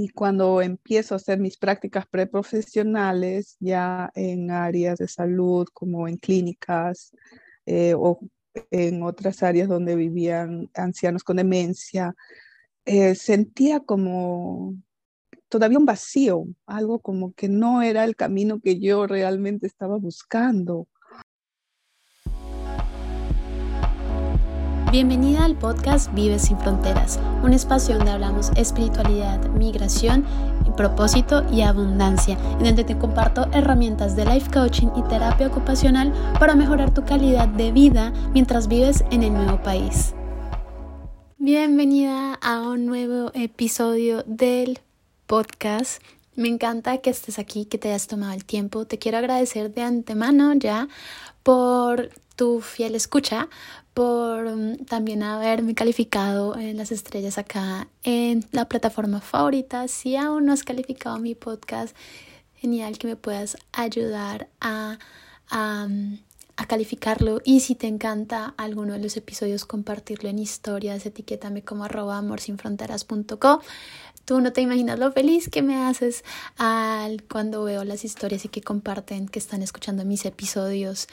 Y cuando empiezo a hacer mis prácticas preprofesionales ya en áreas de salud, como en clínicas eh, o en otras áreas donde vivían ancianos con demencia, eh, sentía como todavía un vacío, algo como que no era el camino que yo realmente estaba buscando. Bienvenida al podcast Vive sin Fronteras, un espacio donde hablamos espiritualidad, migración, propósito y abundancia, en donde te comparto herramientas de life coaching y terapia ocupacional para mejorar tu calidad de vida mientras vives en el nuevo país. Bienvenida a un nuevo episodio del podcast. Me encanta que estés aquí, que te hayas tomado el tiempo. Te quiero agradecer de antemano ya por tu fiel escucha, por mm, también haberme calificado en las estrellas acá en la plataforma favorita. Si aún no has calificado mi podcast, genial que me puedas ayudar a, a, mm, calificarlo. Y si te encanta alguno de los episodios, compartirlo en historias, etiquétame como arroba amorsinfronteras.co. Tú no te imaginas lo feliz que me haces al cuando veo las historias y que comparten, que están escuchando mis episodios,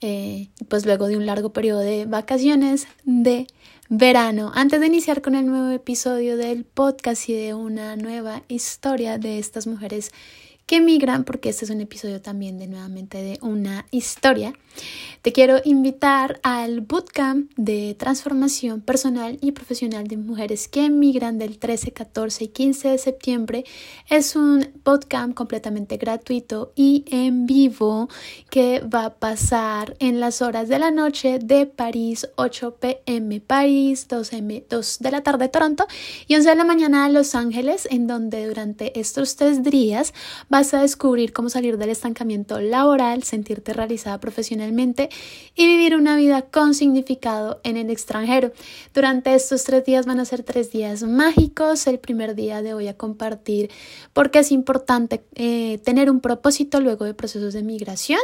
eh, pues luego de un largo periodo de vacaciones de verano. Antes de iniciar con el nuevo episodio del podcast y de una nueva historia de estas mujeres que emigran, porque este es un episodio también de nuevamente de una historia, te quiero invitar al bootcamp de transformación personal y profesional de mujeres que emigran del 13, 14 y 15 de septiembre. Es un bootcamp completamente gratuito y en vivo que va a pasar en las horas de la noche de París, 8 pm París, 2, m, 2 de la tarde Toronto y 11 de la mañana Los Ángeles, en donde durante estos tres días va vas a descubrir cómo salir del estancamiento laboral, sentirte realizada profesionalmente y vivir una vida con significado en el extranjero. Durante estos tres días van a ser tres días mágicos. El primer día de hoy a compartir porque es importante eh, tener un propósito luego de procesos de migración.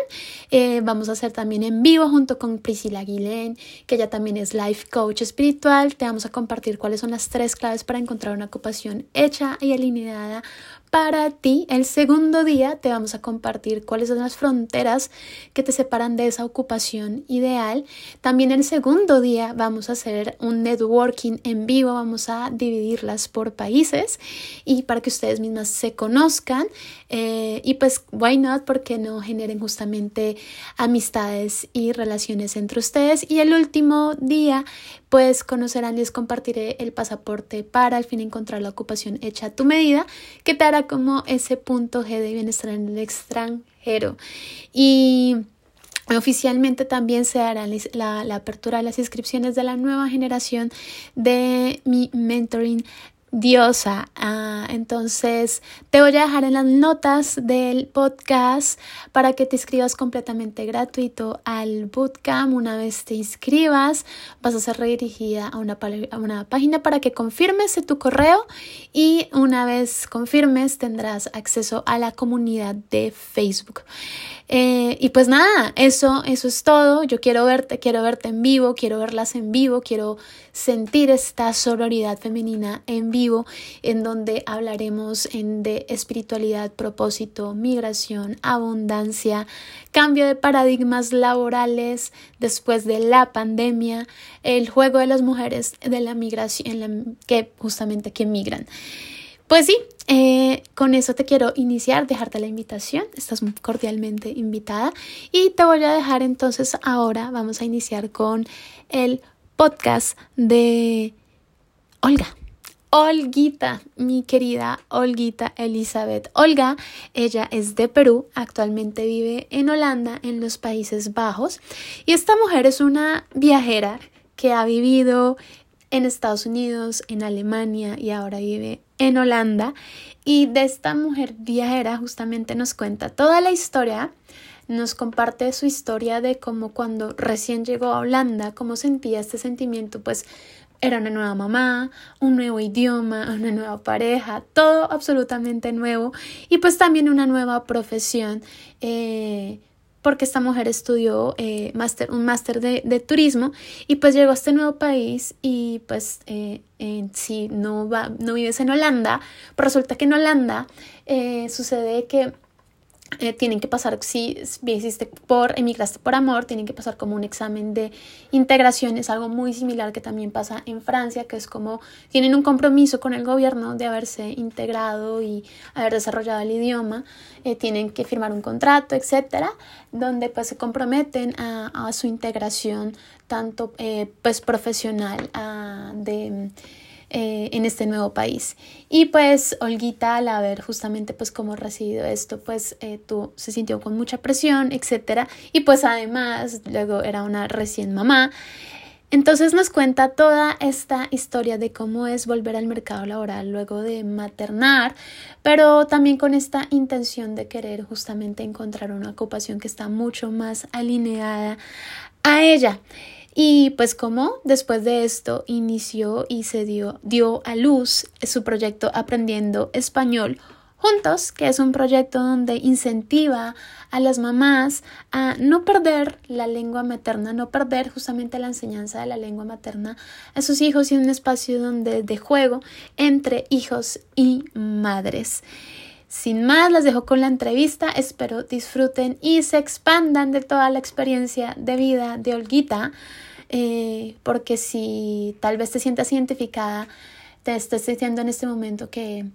Eh, vamos a hacer también en vivo junto con Priscila Aguilén, que ella también es life coach espiritual. Te vamos a compartir cuáles son las tres claves para encontrar una ocupación hecha y alineada para ti. El segundo día te vamos a compartir cuáles son las fronteras que te separan de esa ocupación ideal. También el segundo día vamos a hacer un networking en vivo, vamos a dividirlas por países y para que ustedes mismas se conozcan eh, y pues why not porque no generen justamente amistades y relaciones entre ustedes. Y el último día pues conocerán y les compartiré el pasaporte para al fin encontrar la ocupación hecha a tu medida que te hará como ese punto G de bienestar en el extranjero. Y Oficialmente también se hará la, la, apertura de las inscripciones de la nueva generación de mi mentoring diosa. Ah, entonces, te voy a dejar en las notas del podcast para que te inscribas completamente gratuito al bootcamp. Una vez te inscribas, vas a ser redirigida a una, a una página para que confirmes tu correo y una vez confirmes tendrás acceso a la comunidad de Facebook. Eh, y pues nada, eso, eso es todo. Yo quiero verte, quiero verte en vivo, quiero verlas en vivo, quiero sentir esta sororidad femenina en vivo, en donde hablaremos en de espiritualidad, propósito, migración, abundancia, cambio de paradigmas laborales después de la pandemia, el juego de las mujeres de la migración, que justamente que migran. Pues sí, eh, con eso te quiero iniciar, dejarte la invitación, estás cordialmente invitada y te voy a dejar entonces ahora, vamos a iniciar con el podcast de Olga. Olguita, mi querida Olguita Elizabeth. Olga, ella es de Perú, actualmente vive en Holanda, en los Países Bajos, y esta mujer es una viajera que ha vivido en Estados Unidos, en Alemania y ahora vive en Holanda. Y de esta mujer viajera justamente nos cuenta toda la historia, nos comparte su historia de cómo cuando recién llegó a Holanda, cómo sentía este sentimiento, pues era una nueva mamá, un nuevo idioma, una nueva pareja, todo absolutamente nuevo y pues también una nueva profesión. Eh, porque esta mujer estudió eh, un máster de, turismo y pues llegó a este nuevo país y pues eh, si no, va, no vives en Holanda, pero resulta que en Holanda eh, sucede que eh, tienen que pasar, si hiciste por, emigraste por amor, tienen que pasar como un examen de integración, es algo muy similar que también pasa en Francia, que es como tienen un compromiso con el gobierno de haberse integrado y haber desarrollado el idioma, eh, tienen que firmar un contrato, etcétera, donde pues se comprometen a, su integración tanto eh, pues profesional a, de eh, en este nuevo país. Y pues Olguita al haber justamente pues como recibido esto pues eh, tú, se sintió con mucha presión, etcétera Y pues además luego era una recién mamá. Entonces nos cuenta toda esta historia de cómo es volver al mercado laboral luego de maternar, pero también con esta intención de querer justamente encontrar una ocupación que está mucho más alineada a ella. Y pues como después de esto inició y se dio, dio a luz su proyecto Aprendiendo Español Juntos, que es un proyecto donde incentiva a las mamás a no perder la lengua materna, no perder justamente la enseñanza de la lengua materna a sus hijos y un espacio donde de juego entre hijos y madres. Sin más, las dejo con la entrevista. Espero disfruten y se expandan de toda la experiencia de vida de Olguita. Eh, porque si tal vez te sientas identificada, te estás diciendo en este momento que,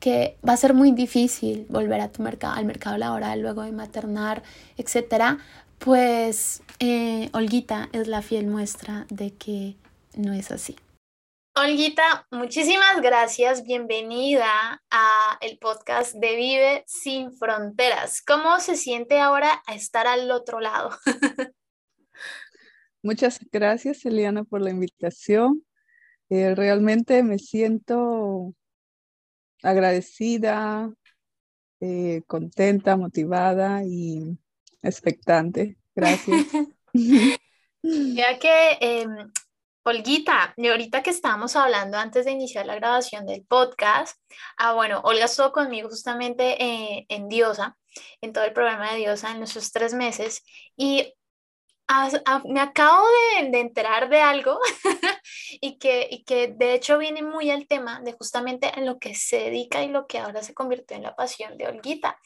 que va a ser muy difícil volver a tu mercado, al mercado laboral luego de maternar, etcétera, pues eh, Olguita es la fiel muestra de que no es así. Olguita, muchísimas gracias. Bienvenida a el podcast de Vive sin Fronteras. ¿Cómo se siente ahora a estar al otro lado? Muchas gracias, Eliana, por la invitación. Eh, realmente me siento agradecida, eh, contenta, motivada y expectante. Gracias. ya que, eh, Olguita, ahorita que estábamos hablando antes de iniciar la grabación del podcast, ah, bueno, Olga estuvo conmigo justamente eh, en Diosa, en todo el programa de Diosa en nuestros tres meses, y me acabo de, enterar de algo y, que, y que de hecho viene muy al tema de justamente en lo que se dedica y lo que ahora se convirtió en la pasión de Olguita.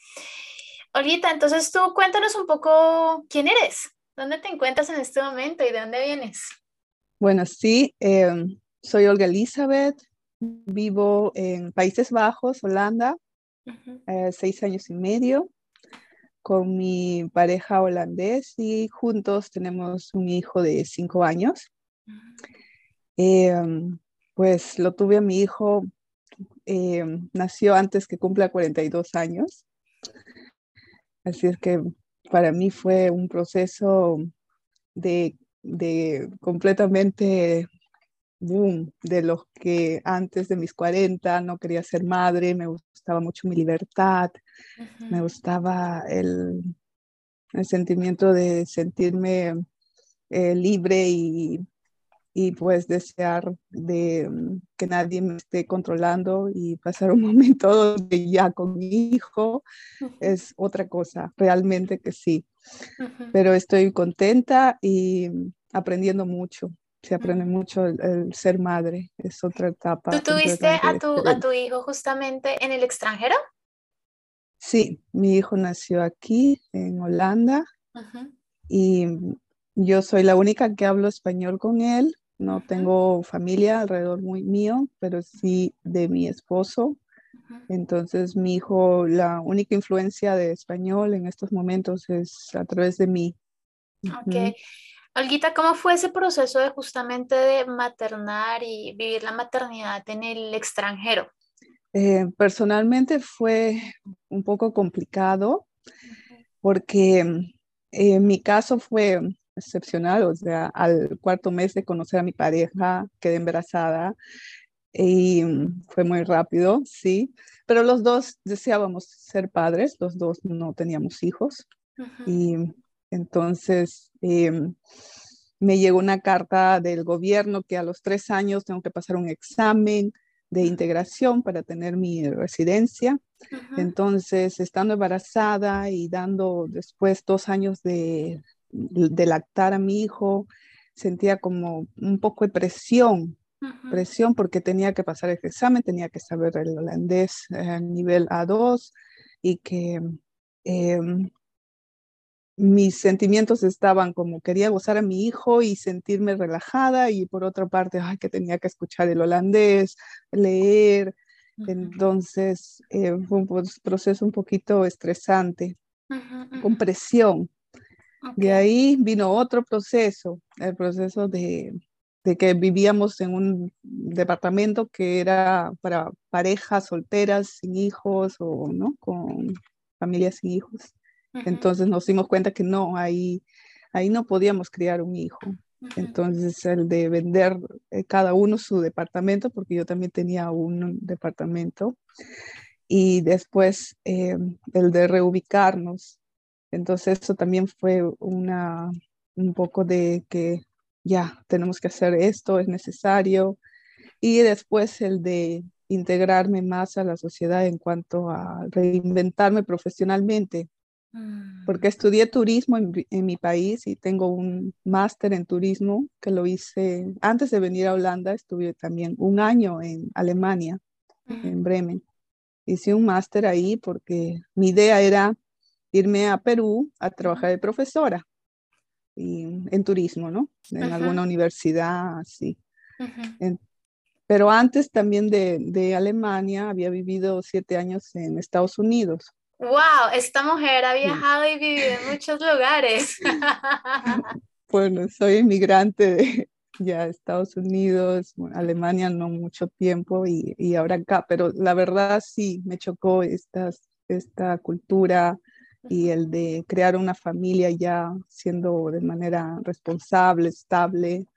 Olguita, entonces tú cuéntanos un poco quién eres, dónde te encuentras en este momento y de dónde vienes. Bueno, sí, em, soy Olga Elizabeth, vivo en Países Bajos, Holanda, eh, seis años y medio con mi pareja holandés y juntos tenemos un hijo de cinco años. Em, pues lo tuve a mi hijo, em, nació antes que cumpla 42 años. Así es que para mí fue un proceso de, de completamente boom, de los que antes de mis 40 no quería ser madre, me gustaba mucho mi libertad, me gustaba el, el, sentimiento de sentirme eh, libre y, y, pues desear de mm, que nadie me esté controlando y pasar un momento donde ya con mi hijo es otra cosa, realmente que sí. Pero estoy contenta y aprendiendo mucho se aprende mucho el, ser madre, es otra etapa. ¿Tú tuviste a tu, a tu hijo justamente en el extranjero? Sí, mi hijo nació aquí, en Holanda, y yo soy la única que hablo español con él. No tengo familia alrededor muy mío, pero sí de mi esposo. Entonces, mi hijo, la única influencia de español en estos momentos es a través de mí. Ok. Olguita, ¿cómo fue ese proceso de justamente de maternar y vivir la maternidad en el extranjero? Eh, personalmente fue un poco complicado porque eh, mi caso fue excepcional, o sea, al cuarto mes de conocer a mi pareja quedé embarazada y fue muy rápido, sí, pero los dos deseábamos ser padres, los dos no teníamos hijos y entonces, em, me llegó una carta del gobierno que a los tres años tengo que pasar un examen de integración para tener mi residencia. Entonces, estando embarazada y dando después dos años de, de lactar a mi hijo, sentía como un poco de presión, presión porque tenía que pasar el examen, tenía que saber el holandés a eh, nivel A2 y que em, mis sentimientos estaban como quería gozar a mi hijo y sentirme relajada y por otra parte, ay, que tenía que escuchar el holandés, leer. Entonces eh, fue un proceso un poquito estresante, con presión. De ahí vino otro proceso, el proceso de, de, que vivíamos en un departamento que era para parejas solteras, sin hijos o ¿no? con familias sin hijos. Entonces nos dimos cuenta que no, ahí, ahí no podíamos criar un hijo. Entonces el de vender eh, cada uno su departamento, porque yo también tenía un departamento, y después eh, el de reubicarnos. Entonces eso también fue una, un poco de que ya tenemos que hacer esto, es necesario. Y después el de integrarme más a la sociedad en cuanto a reinventarme profesionalmente, porque mm. estudié turismo en, mi país y tengo un máster en turismo que lo hice antes de venir a Holanda, estuve también un año en Alemania, en Bremen. Hice un máster ahí porque mi idea era irme a Perú a trabajar de profesora y, en turismo, ¿no? En alguna universidad, así. pero antes también de, de Alemania había vivido siete años en Estados Unidos. Wow, esta mujer ha viajado y vivido en muchos lugares. bueno, soy inmigrante de ya Estados Unidos, Alemania no mucho tiempo y, y, ahora acá, pero la verdad sí me chocó esta, esta cultura y el de crear una familia ya siendo de manera responsable, estable.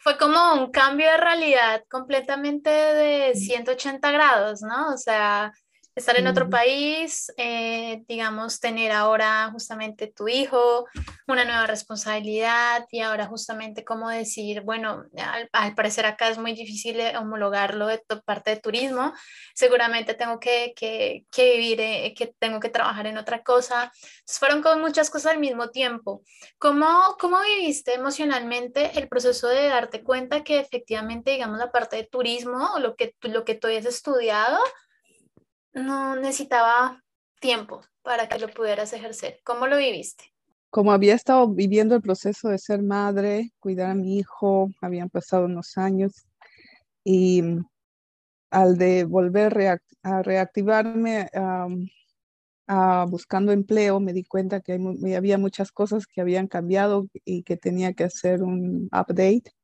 Fue como un cambio de realidad completamente de 180 grados, ¿no? O sea, estar en otro país, eh, digamos, tener ahora justamente tu hijo, una nueva responsabilidad y ahora justamente como decir, bueno, al, parecer acá es muy difícil eh, homologarlo de parte de turismo, seguramente tengo que, que, que vivir, eh, que tengo que trabajar en otra cosa. Entonces fueron con muchas cosas al mismo tiempo. ¿Cómo, ¿Cómo viviste emocionalmente el proceso de darte cuenta que efectivamente, digamos, la parte de turismo o lo que, lo que tú hayas estudiado, no necesitaba tiempo para que lo pudieras ejercer. ¿Cómo lo viviste? Como había estado viviendo el proceso de ser madre, cuidar a mi hijo, habían pasado unos años y mm, al de volver a reactivarme a buscando empleo, me di cuenta que había muchas cosas que habían cambiado y que tenía que hacer un update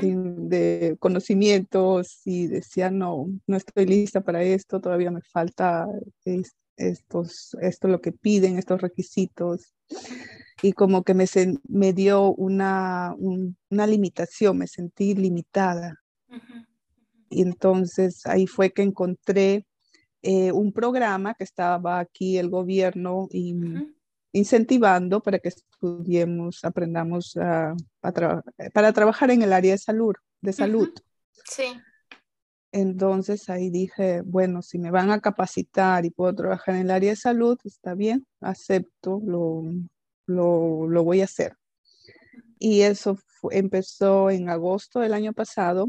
de, conocimientos y decía, no, no estoy lista para esto, todavía me falta estos, esto lo que piden, estos requisitos. Y como que me, me dio una, una limitación, me sentí limitada. Y entonces ahí fue que encontré eh, un programa que estaba aquí el gobierno y incentivando para que estudiemos, aprendamos para trabajar en el área de salud. De salud. Sí. Entonces ahí dije, bueno, si me van a capacitar y puedo trabajar en el área de salud, está bien, acepto, lo, lo, voy a hacer. Y eso empezó en agosto del año pasado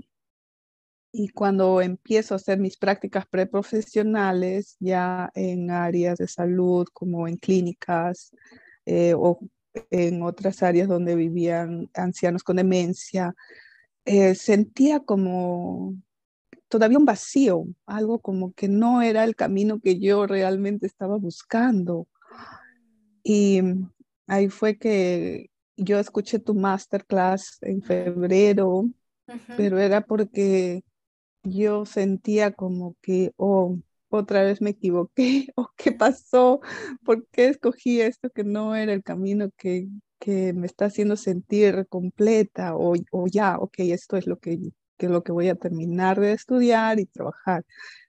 y cuando empiezo a hacer mis prácticas preprofesionales ya en áreas de salud como en clínicas eh, o en otras áreas donde vivían ancianos con demencia, eh, sentía como todavía un vacío, algo como que no era el camino que yo realmente estaba buscando. Y ahí fue que yo escuché tu masterclass en febrero, pero era porque yo sentía como que, oh, otra vez me equivoqué, o qué pasó, por qué escogí esto que no era el camino que, que me está haciendo sentir completa, o, o, ya, ok, esto es lo que, que, lo que voy a terminar de estudiar y trabajar.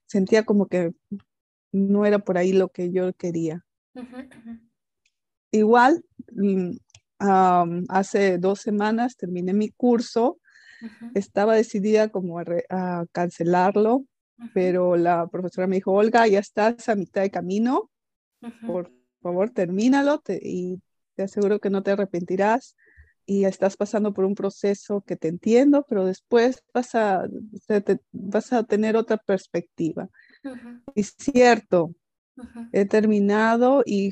Sentía como que no era por ahí lo que yo quería. Igual, mm, hace dos semanas terminé mi curso Estaba decidida como a, cancelarlo, pero la profesora me dijo, Olga, ya estás a mitad de camino, por favor, termínalo y te aseguro que no te arrepentirás y estás pasando por un proceso que te entiendo, pero después vas a, vas a tener otra perspectiva. Y cierto, he terminado y,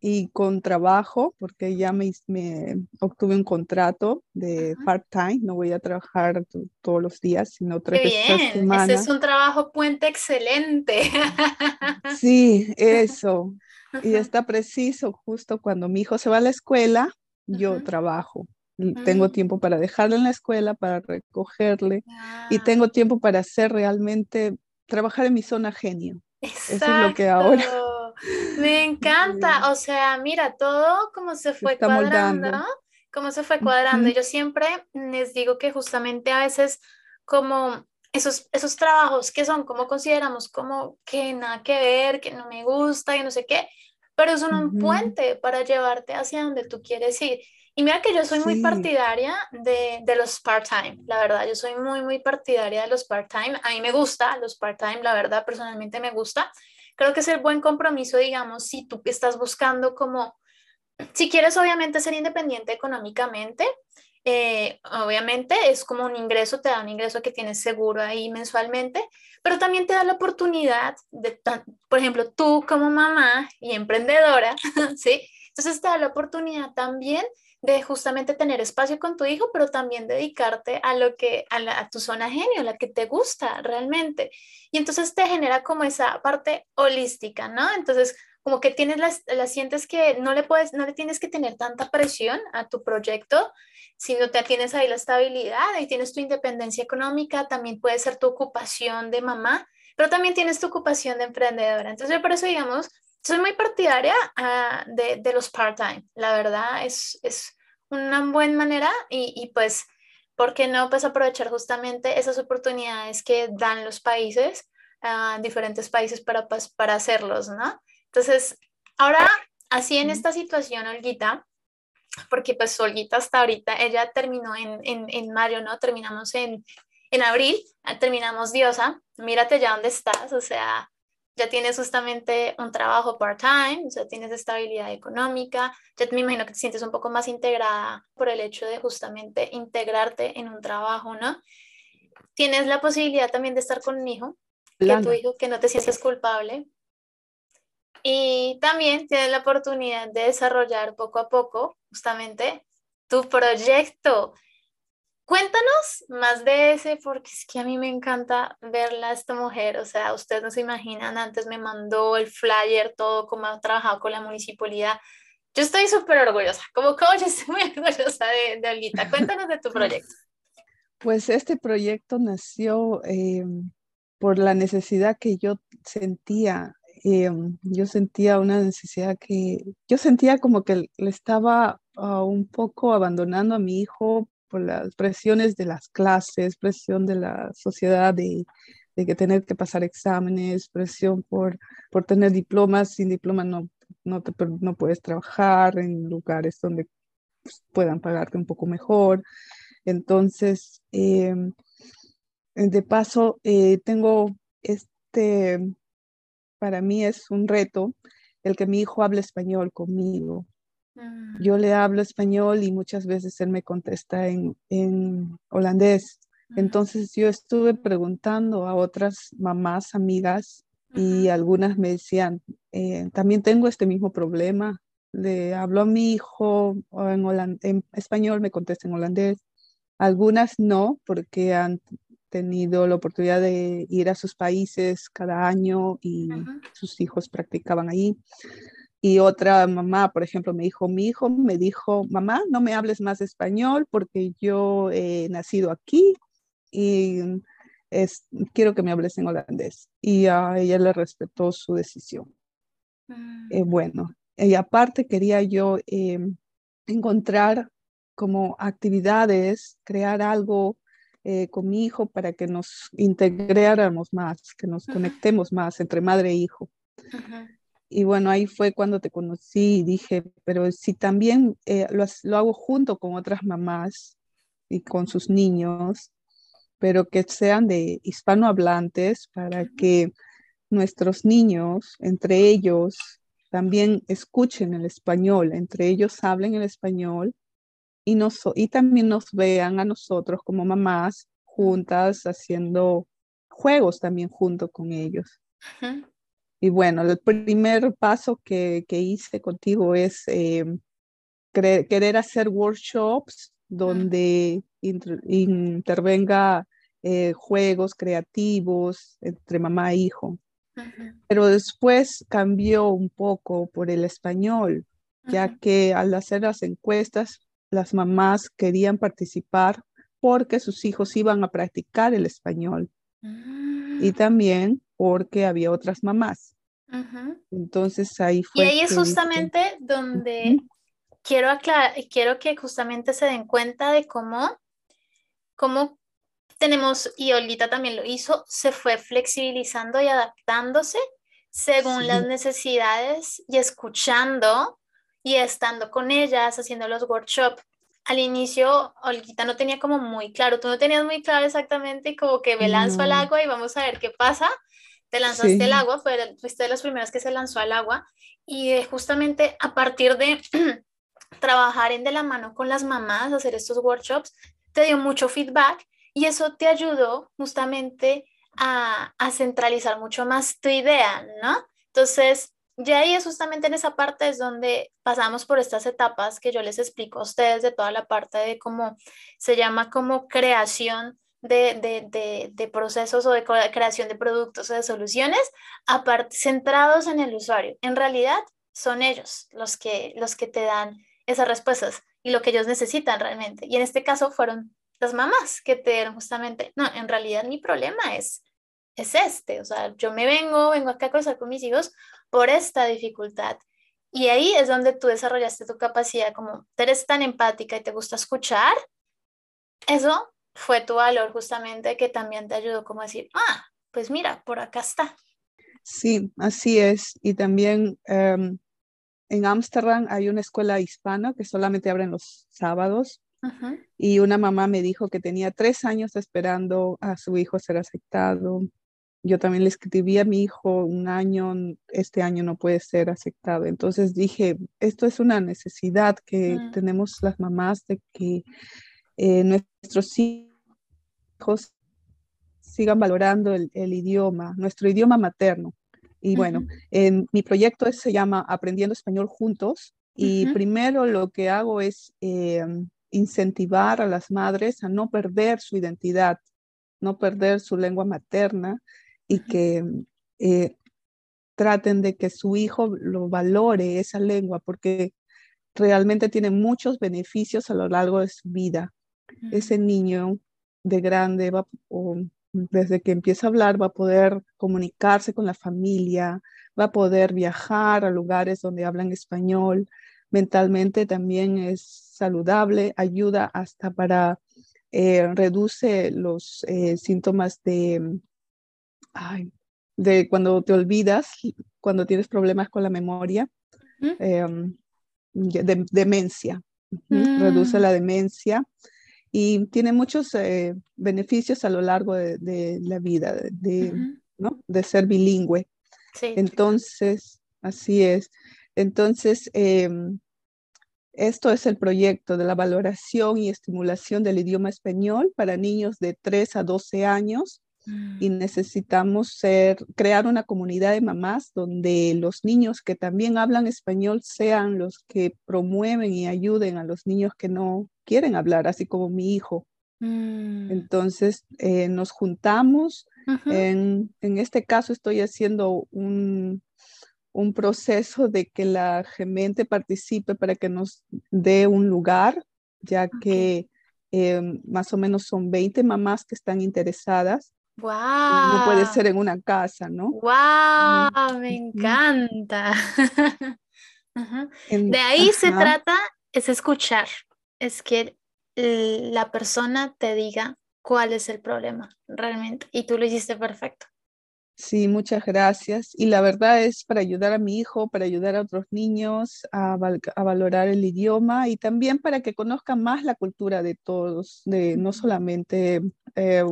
y, con trabajo, porque ya me, me obtuve un contrato de part-time, no voy a trabajar todos los días, sino tres veces a semana. Ese es un trabajo puente excelente. sí, eso. Y está preciso, justo cuando mi hijo se va a la escuela, yo trabajo. Tengo mm. tiempo para dejarlo en la escuela, para recogerle y ah. tengo tiempo para hacer realmente, trabajar en mi zona genio. Eso es lo que ahora. Me encanta, o sea, mira, todo como se fue cuadrando, cómo se fue cuadrando. Yo siempre les digo que justamente a veces como esos, esos trabajos que son como consideramos como que nada que ver, que no me gusta y no sé qué, pero son un puente para llevarte hacia donde tú quieres ir. Y mira que yo soy muy partidaria de, de los part-time, la verdad, yo soy muy, muy partidaria de los part-time. A mí me gusta los part-time, la verdad, personalmente me gusta. Creo que es el buen compromiso, digamos, si tú estás buscando como, si quieres obviamente ser independiente económicamente, eh, obviamente es como un ingreso, te da un ingreso que tienes seguro ahí mensualmente, pero también te da la oportunidad de, por ejemplo, tú como mamá y emprendedora, ¿sí? Entonces te da la oportunidad también de justamente tener espacio con tu hijo, pero también dedicarte a lo que, a, tu zona genio, la que te gusta realmente. Y entonces te genera como esa parte holística, ¿no? Entonces, como que tienes las, las sientes que no le puedes, no le tienes que tener tanta presión a tu proyecto, sino te tienes ahí la estabilidad, ahí tienes tu independencia económica, también puede ser tu ocupación de mamá, pero también tienes tu ocupación de emprendedora. Entonces, por eso, digamos, soy muy partidaria ah, de, de, los part-time. La verdad es, es una buena manera y, y, pues, ¿por qué no? Pues aprovechar justamente esas oportunidades que dan los países, uh, diferentes países para, pues, para hacerlos, ¿no? Entonces, ahora, así en esta situación, Olguita, porque pues Olguita hasta ahorita, ella terminó en, en, en mayo, ¿no? Terminamos en, en abril, terminamos Diosa, mírate ya dónde estás, o sea, ya tienes justamente un trabajo part-time, o sea, tienes estabilidad económica, ya me imagino que te sientes un poco más integrada por el hecho de justamente integrarte en un trabajo, ¿no? Tienes la posibilidad también de estar con un hijo, que tu hijo, que no te sientes culpable. Y también tienes la oportunidad de desarrollar poco a poco justamente tu proyecto Cuéntanos más de ese, porque es que a mí me encanta verla esta mujer. O sea, ustedes no se imaginan, antes me mandó el flyer, todo como ha trabajado con la municipalidad. Yo estoy súper orgullosa, como coach estoy muy orgullosa de, de Olguita. Cuéntanos de tu proyecto. Pues este proyecto nació eh, por la necesidad que yo sentía. Eh, yo sentía una necesidad que, yo sentía como que le estaba uh, un poco abandonando a mi hijo por las presiones de las clases, presión de la sociedad de, que tener que pasar exámenes, presión por, por tener diplomas, sin diploma no, no puedes trabajar en lugares donde pues, puedan pagarte un poco mejor. Entonces, em, de paso, eh, tengo este, para mí es un reto el que mi hijo hable español conmigo. Mm. Yo le hablo español y muchas veces él me contesta en, en holandés. Entonces yo estuve preguntando a otras mamás, amigas, y algunas me decían, eh, también tengo este mismo problema. Le hablo a mi hijo en, en español, me contesta en holandés. Algunas no, porque han tenido la oportunidad de ir a sus países cada año y sus hijos practicaban ahí. Y otra mamá, por ejemplo, me dijo, mi hijo me dijo, mamá, no me hables más español porque yo he nacido aquí y es, quiero que me hables en holandés. Y a ella le respetó su decisión. Eh, mm. bueno, y aparte quería yo em, encontrar como actividades, crear algo eh, con mi hijo para que nos integráramos más, que nos conectemos más entre madre e hijo. Y bueno, ahí fue cuando te conocí y dije, pero si también eh, lo, lo, hago junto con otras mamás, y con sus niños, pero que sean de hispanohablantes para que nuestros niños, entre ellos, también escuchen el español, entre ellos hablen el español y, nos, y también nos vean a nosotros como mamás juntas haciendo juegos también junto con ellos. Y bueno, el primer paso que, hice contigo es eh, querer hacer workshops donde intervenga eh, juegos creativos entre mamá e hijo. Pero después cambió un poco por el español, ya que al hacer las encuestas, las mamás querían participar porque sus hijos iban a practicar el español y mm. también porque había otras mamás. Entonces ahí fue. Y ahí es justamente donde quiero, quiero que justamente se den cuenta de cómo, cómo tenemos, y Olita también lo hizo, se fue flexibilizando y adaptándose según las necesidades y escuchando y estando con ellas, haciendo los workshops. Al inicio, Olguita no tenía como muy claro, tú no tenías muy claro exactamente como que me lanzo al agua y vamos a ver qué pasa. Te lanzaste al agua, fuiste de las primeras que se lanzó al agua y justamente a partir de trabajar en de la mano con las mamás, hacer estos workshops, te dio mucho feedback y eso te ayudó justamente a, centralizar mucho más tu idea, ¿no? Entonces, ya ahí es justamente en esa parte es donde pasamos por estas etapas que yo les explico a ustedes de toda la parte de cómo se llama como creación de, procesos o de creación de productos o de soluciones centrados en el usuario. En realidad son ellos los que, los que te dan esas respuestas y lo que ellos necesitan realmente. Y en este caso fueron las mamás que te dieron justamente, no, en realidad mi problema es, es este, o sea, yo me vengo, vengo acá a cruzar con mis hijos por esta dificultad. Y ahí es donde tú desarrollaste tu capacidad, como eres tan empática y te gusta escuchar, eso fue tu valor justamente que también te ayudó como a decir, ah, pues mira, por acá está. Sí, así es. Y también em, en Ámsterdam hay una escuela hispana que solamente abren los sábados y una mamá me dijo que tenía tres años esperando a su hijo ser aceptado. Yo también le escribí a mi hijo un año, este año no puede ser aceptado. Entonces dije, esto es una necesidad que mm. tenemos las mamás de que eh, nuestros hijos sigan valorando el, idioma, nuestro idioma materno. Y bueno, en, mi proyecto se llama Aprendiendo Español Juntos. Y primero lo que hago es em, incentivar a las madres a no perder su identidad, no perder su lengua materna y que eh, traten de que su hijo lo valore esa lengua porque realmente tiene muchos beneficios a lo largo de su vida. Ese niño de grande va, o desde que empieza a hablar va a poder comunicarse con la familia, va a poder viajar a lugares donde hablan español, mentalmente también es saludable, ayuda hasta para, eh, reduce los eh, síntomas de, de cuando te olvidas, cuando tienes problemas con la memoria, em, de, demencia, reduce mm. la demencia y tiene muchos eh, beneficios a lo largo de, la vida, de, ¿no? de ser bilingüe. Entonces, así es. Entonces, em, esto es el proyecto de la valoración y estimulación del idioma español para niños de 3 a 12 años y mm. necesitamos ser, crear una comunidad de mamás donde los niños que también hablan español sean los que promueven y ayuden a los niños que no quieren hablar, así como mi hijo. Mm. Entonces eh, nos juntamos. en, en, este caso estoy haciendo un, un proceso de que la gemente participe para que nos dé un lugar, ya que em, más o menos son 20 mamás que están interesadas. Wow. No puede ser en una casa, ¿no? Wow, me encanta. de ahí se trata, es escuchar, es que la persona te diga cuál es el problema realmente y tú lo hiciste perfecto. Sí, muchas gracias. Y la verdad es para ayudar a mi hijo, para ayudar a otros niños a, valorar el idioma y también para que conozcan más la cultura de todos, de no solamente eh,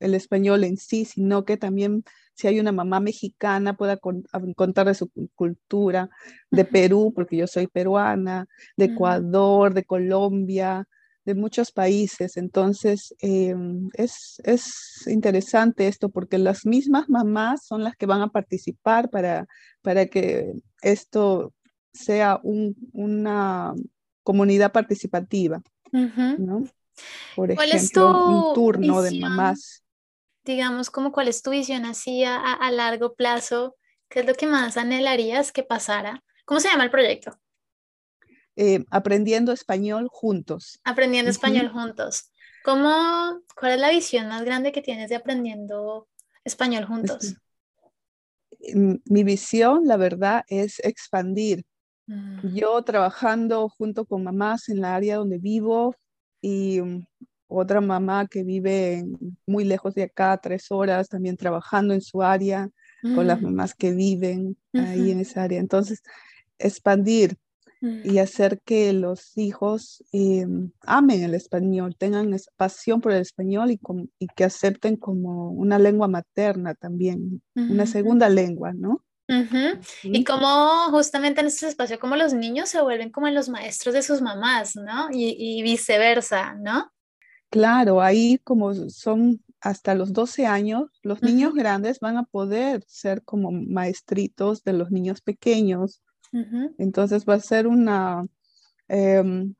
el español en sí, sino que también si hay una mamá mexicana pueda contar de su cultura, de Perú, porque yo soy peruana, de Ecuador, de Colombia, de muchos países. Entonces, em, es, es, interesante esto porque las mismas mamás son las que van a participar para, para que esto sea una comunidad participativa. ¿no? Por ejemplo, un turno de mamás. Digamos, como cuál es tu visión así a, a largo plazo? ¿Qué es lo que más anhelarías que pasara? ¿Cómo se llama el proyecto? Eh, aprendiendo español juntos. Aprendiendo español juntos. ¿Cómo, ¿Cuál es la visión más grande que tienes de aprendiendo español juntos? Mi visión, la verdad, es expandir. Mm. Yo trabajando junto con mamás en la área donde vivo y mm, otra mamá que vive muy lejos de acá, tres horas, también trabajando en su área, con las mm. mamás que viven ahí en esa área. Entonces, expandir, y hacer que los hijos eh, amen el español, tengan pasión por el español y, y, que acepten como una lengua materna también, una segunda lengua, ¿no? Y como justamente en este espacio, como los niños se vuelven como los maestros de sus mamás, ¿no? Y, y viceversa, ¿no? Claro, ahí como son hasta los 12 años, los niños grandes van a poder ser como maestritos de los niños pequeños. Entonces va a ser una, em,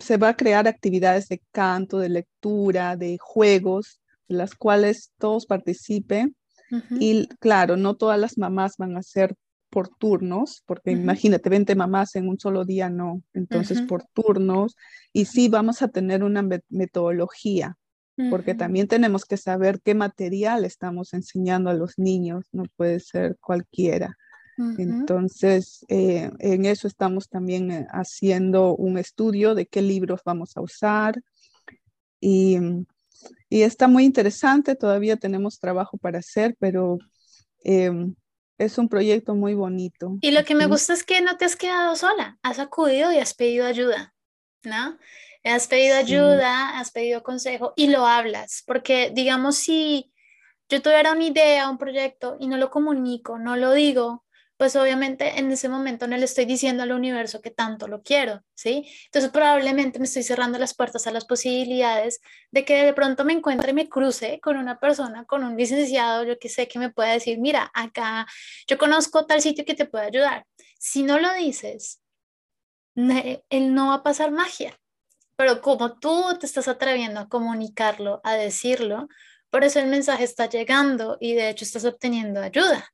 se va a crear actividades de canto, de lectura, de juegos, en las cuales todos participen. Y claro, no todas las mamás van a ser por turnos, porque imagínate, 20 mamás en un solo día, no, entonces por turnos. Y sí vamos a tener una metodología, porque también tenemos que saber qué material estamos enseñando a los niños, no puede ser cualquiera. Entonces, eh, en eso estamos también eh, haciendo un estudio de qué libros vamos a usar. Y, y está muy interesante, todavía tenemos trabajo para hacer, pero em, es un proyecto muy bonito. Y lo que me gusta es que no te has quedado sola, has acudido y has pedido ayuda, ¿no? Has pedido ayuda, has pedido consejo y lo hablas, porque digamos si yo tuviera una idea, un proyecto y no lo comunico, no lo digo, pues obviamente en ese momento no le estoy diciendo al universo que tanto lo quiero, ¿sí? Entonces probablemente me estoy cerrando las puertas a las posibilidades de que de pronto me encuentre y me cruce con una persona, con un licenciado, yo que sé, que me pueda decir, mira, acá yo conozco tal sitio que te puede ayudar. Si no lo dices, él no va a pasar magia, pero como tú te estás atreviendo a comunicarlo, a decirlo, por eso el mensaje está llegando y de hecho estás obteniendo ayuda.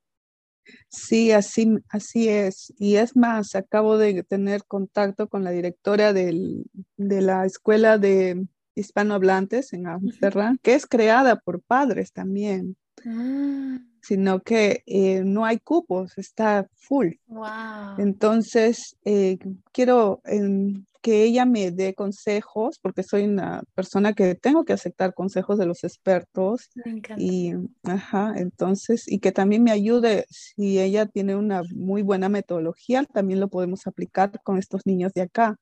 Sí, así, así es. Y es más, acabo de tener contacto con la directora de la escuela de hispanohablantes en Amsterdam, que es creada por padres también. Ah. Sino que eh, no hay cupos, está full. Entonces, eh, quiero que ella me dé consejos, porque soy una persona que tengo que aceptar consejos de los expertos. Y, ajá, entonces, y que también me ayude, si ella tiene una muy buena metodología, también lo podemos aplicar con estos niños de acá.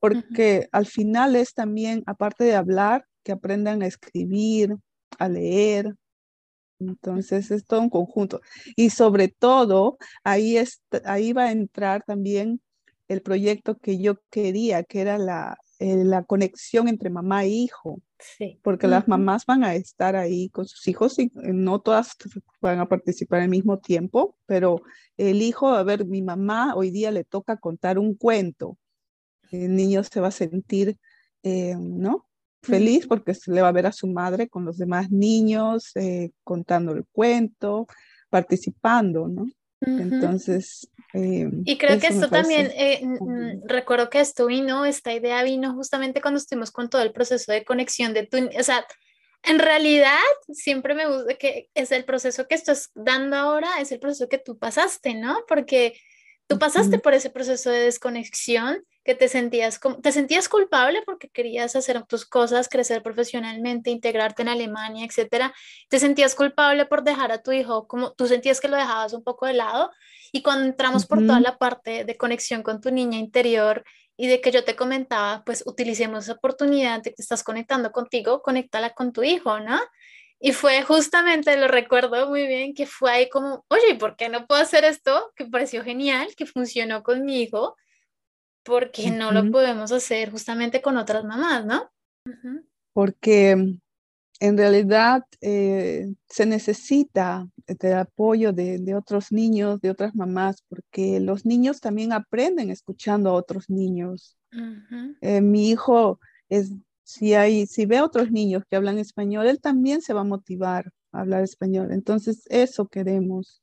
porque al final es también, aparte de hablar, que aprendan a escribir, a leer, entonces es todo un conjunto. Y sobre todo, ahí, es, ahí va a entrar también el proyecto que yo quería, que era la, eh, la conexión entre mamá e hijo. Sí. Porque las mamás van a estar ahí con sus hijos y eh, no todas van a participar al mismo tiempo, pero el hijo, a ver, mi mamá hoy día le toca contar un cuento. El niño se va a sentir, eh, ¿no? Feliz porque se le va a ver a su madre con los demás niños, contando el cuento, participando, ¿no? Entonces, eh, y creo que esto también, eh, recuerdo que esto vino, esta idea vino justamente cuando estuvimos con todo el proceso de conexión de tu, o sea, en realidad siempre me gusta que es el proceso que estás dando ahora, es el proceso que tú pasaste, ¿no? Porque Tú pasaste por ese proceso de desconexión que te sentías, te sentías culpable porque querías hacer tus cosas, crecer profesionalmente, integrarte en Alemania, etcétera. Te sentías culpable por dejar a tu hijo, como tú sentías que lo dejabas un poco de lado. Y cuando entramos por toda la parte de conexión con tu niña interior y de que yo te comentaba, pues utilicemos esa oportunidad de que te estás conectando contigo, conéctala con tu hijo, ¿no? Y fue justamente, lo recuerdo muy bien, que fue ahí como, oye, ¿por qué no puedo hacer esto? Que pareció genial, que funcionó conmigo porque no lo podemos hacer justamente con otras mamás, ¿no? Porque mm, en realidad eh, se necesita el apoyo de, otros niños, de otras mamás, porque los niños también aprenden escuchando a otros niños. Eh, mi hijo es, si hay, si ve a otros niños que hablan español, él también se va a motivar a hablar español. Entonces, eso queremos.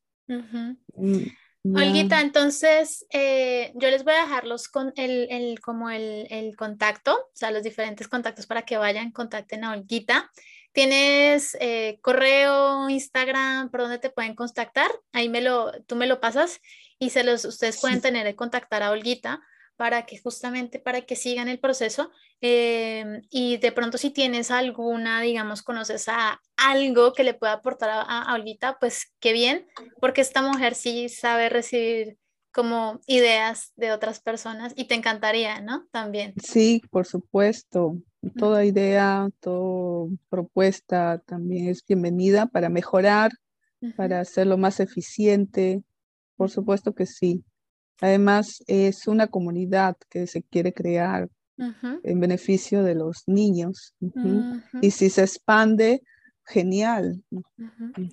Olguita, entonces eh, yo les voy a dejar los con el, como el, contacto, o sea, los diferentes contactos para que vayan, contacten a Olguita. ¿Tienes eh, correo, Instagram, por dónde te pueden contactar? Ahí me lo, tú me lo pasas y se los, ustedes pueden tener que contactar a Olguita para que justamente para que sigan el proceso em, y de pronto si tienes alguna, digamos, conoces a algo que le pueda aportar a, a, Olguita, pues qué bien, porque esta mujer sí sabe recibir como ideas de otras personas y te encantaría, ¿no? También. Sí, por supuesto. Toda idea, toda propuesta también es bienvenida para mejorar, para hacerlo más eficiente. Por supuesto que sí. Además, es una comunidad que se quiere crear en beneficio de los niños. Y si se expande, genial.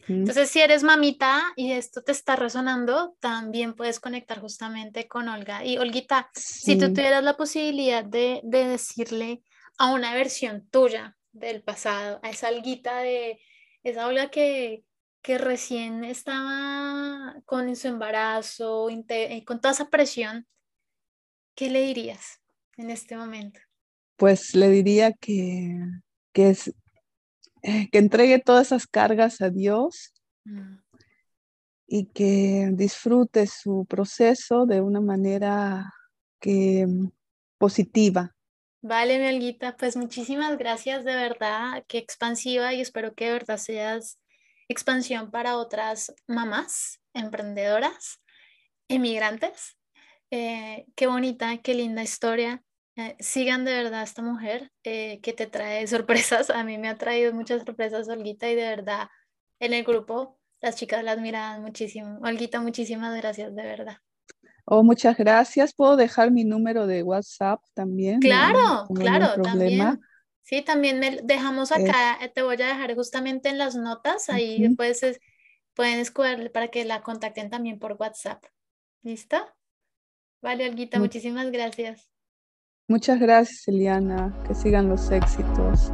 Entonces, si eres mamita y esto te está resonando, también puedes conectar justamente con Olga. Y Olguita, si tú tuvieras la posibilidad de, de, decirle a una versión tuya del pasado, a esa Olguita de esa Olga que, que recién estaba con su embarazo, eh, con toda esa presión, ¿qué le dirías en este momento? Pues le diría que, que, es, eh, que entregue todas esas cargas a Dios mm. y que disfrute su proceso de una manera que, mm, positiva. Vale, mi pues muchísimas gracias de verdad, qué expansiva y espero que de verdad seas expansión para otras mamás, emprendedoras, inmigrantes. Eh, qué bonita, qué linda historia. Eh, sigan de verdad a esta mujer eh, que te trae sorpresas. A mí me ha traído muchas sorpresas, Olguita, y de verdad en el grupo las chicas las miran muchísimo. Olguita, muchísimas gracias, de verdad. Oh, muchas gracias. ¿Puedo dejar mi número de WhatsApp también? Claro, claro, también. Sí, también me dejamos acá, eh, te voy a dejar justamente en las notas, ahí después pueden escogerle para que la contacten también por WhatsApp. ¿Listo? Vale, Olguita, muchísimas gracias. Muchas gracias, Eliana. Que sigan los éxitos.